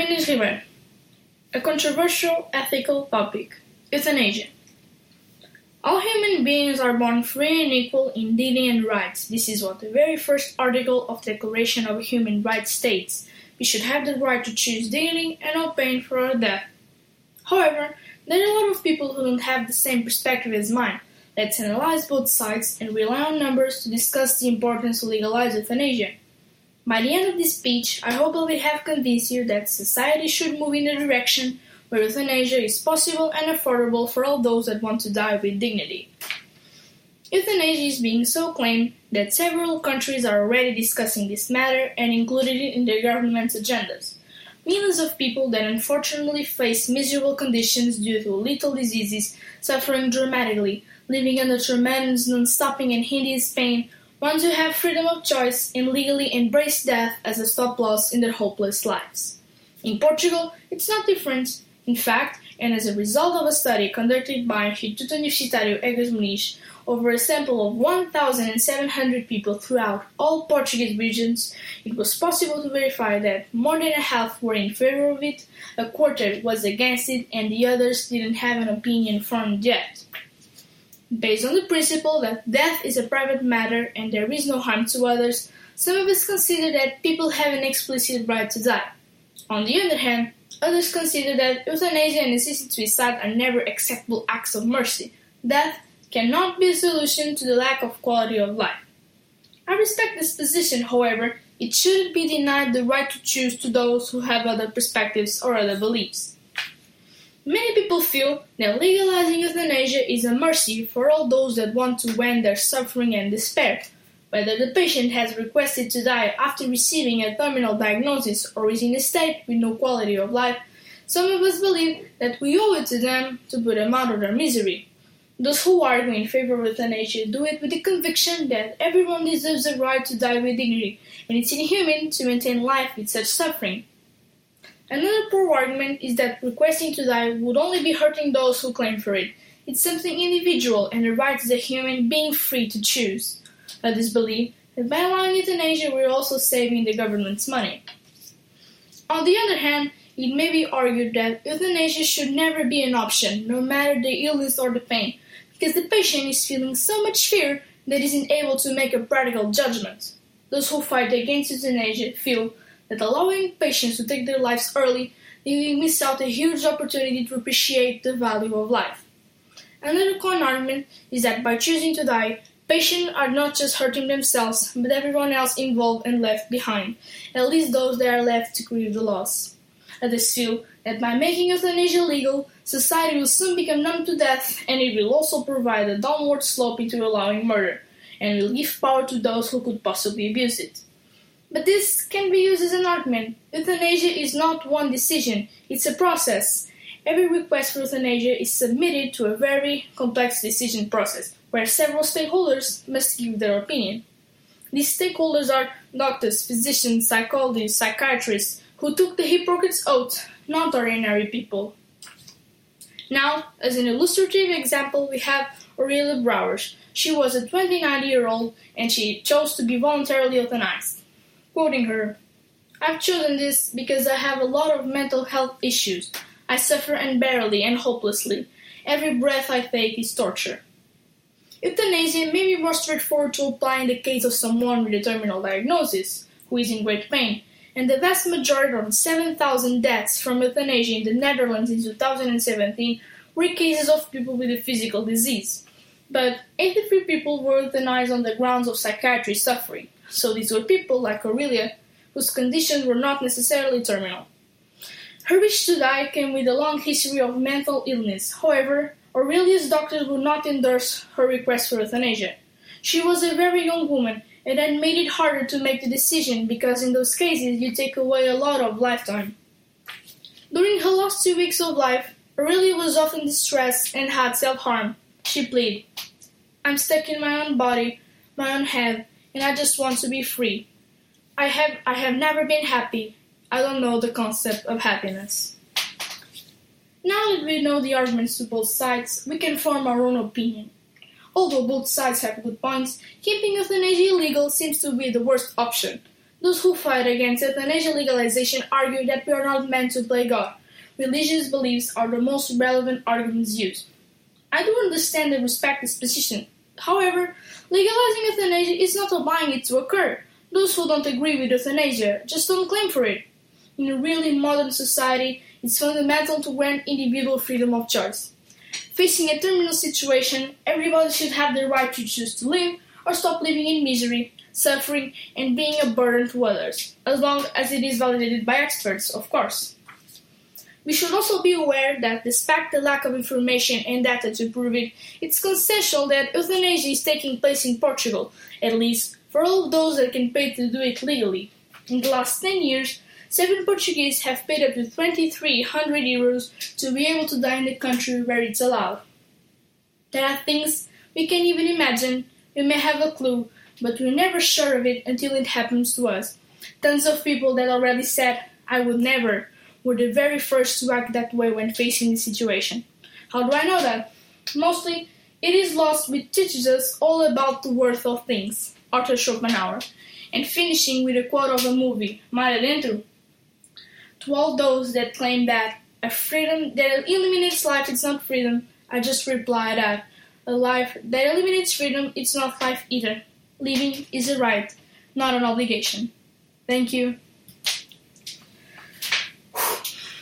Inês Ribeiro. A controversial ethical topic euthanasia. All human beings are born free and equal in dignity and rights. This is what the very first article of the Declaration of Human Rights states. We should have the right to choose dignity and no pain for our death. However, there are a lot of people who don't have the same perspective as mine. Let's analyze both sides and rely on numbers to discuss the importance of legalize euthanasia. By the end of this speech, I hope I will have convinced you that society should move in a direction where euthanasia is possible and affordable for all those that want to die with dignity. Euthanasia is being so claimed that several countries are already discussing this matter and included it in their government's agendas. Millions of people that unfortunately face miserable conditions due to lethal diseases, suffering dramatically, living under tremendous, non-stopping and hideous pain, want to have freedom of choice and legally embrace death as a stop loss in their hopeless lives. In Portugal, it's not different. In fact, and as a result of a study conducted by Instituto Universitário Egas Muniz over a sample of 1,700 people throughout all Portuguese regions, it was possible to verify that more than a half were in favor of it, a quarter was against it, and the others didn't have an opinion formed yet. Based on the principle that death is a private matter and there is no harm to others, some of us consider that people have an explicit right to die. On the other hand, others consider that euthanasia and assisted suicide are never acceptable acts of mercy. Death cannot be a solution to the lack of quality of life. I respect this position, however, it shouldn't be denied the right to choose to those who have other perspectives or other beliefs. Many people feel that legalizing euthanasia is a mercy for all those that want to end their suffering and despair. Whether the patient has requested to die after receiving a terminal diagnosis or is in a state with no quality of life, some of us believe that we owe it to them to put them out of their misery. Those who argue in favor of euthanasia do it with the conviction that everyone deserves the right to die with dignity, and it's inhuman to maintain life with such suffering. Another poor argument is that requesting to die would only be hurting those who claim for it. It's something individual and a right as a human being free to choose. Others believe that by allowing euthanasia we're also saving the government's money. On the other hand, it may be argued that euthanasia should never be an option, no matter the illness or the pain, because the patient is feeling so much fear that isn't able to make a practical judgment. Those who fight against euthanasia feel that allowing patients to take their lives early, they will miss out a huge opportunity to appreciate the value of life. Another common argument is that by choosing to die, patients are not just hurting themselves, but everyone else involved and left behind, at least those that are left to grieve the loss. Others feel that by making euthanasia legal, society will soon become numb to death, and it will also provide a downward slope into allowing murder, and will give power to those who could possibly abuse it. But this can be used as an argument. Euthanasia is not one decision, it's a process. Every request for euthanasia is submitted to a very complex decision process where several stakeholders must give their opinion. These stakeholders are doctors, physicians, psychologists, psychiatrists who took the Hippocrates Oath, not ordinary people. Now, as an illustrative example, we have Aurelia Brouwers. She was a 29 year old and she chose to be voluntarily euthanized. Quoting her, I've chosen this because I have a lot of mental health issues. I suffer unbearably and hopelessly. Every breath I take is torture. Euthanasia may be more straightforward to apply in the case of someone with a terminal diagnosis, who is in great pain, and the vast majority of 7,000 deaths from euthanasia in the Netherlands in 2017 were cases of people with a physical disease. But 83 people were euthanized on the grounds of psychiatric suffering. So these were people like Aurelia, whose conditions were not necessarily terminal. Her wish to die came with a long history of mental illness. However, Aurelia's doctors would not endorse her request for euthanasia. She was a very young woman, and that made it harder to make the decision because in those cases you take away a lot of lifetime. During her last two weeks of life, Aurelia was often distressed and had self harm. She pleaded, I'm stuck in my own body, my own head, and I just want to be free. I have I have never been happy. I don't know the concept of happiness. Now that we know the arguments to both sides, we can form our own opinion. Although both sides have good points, keeping euthanasia illegal seems to be the worst option. Those who fight against euthanasia legalization argue that we are not meant to play God. Religious beliefs are the most relevant arguments used. I do understand and respect this position. However, legalizing euthanasia is not allowing it to occur. Those who don't agree with euthanasia just don't claim for it. In a really modern society, it's fundamental to grant individual freedom of choice. Facing a terminal situation, everybody should have the right to choose to live or stop living in misery, suffering, and being a burden to others, as long as it is validated by experts, of course. We should also be aware that, despite the lack of information and data to prove it, it's consensual that euthanasia is taking place in Portugal, at least for all of those that can pay to do it legally. In the last 10 years, seven Portuguese have paid up to 2,300 euros to be able to die in the country where it's allowed. There are things we can't even imagine, we may have a clue, but we're never sure of it until it happens to us. Tons of people that already said, I would never, were the very first to act that way when facing the situation. How do I know that? Mostly, it is Lost which teaches us all about the worth of things, Arthur Schopenhauer, and finishing with a quote of a movie, Mar Adentro. To all those that claim that a freedom that eliminates life is not freedom, I just reply that a life that eliminates freedom is not life either. Living is a right, not an obligation. Thank you.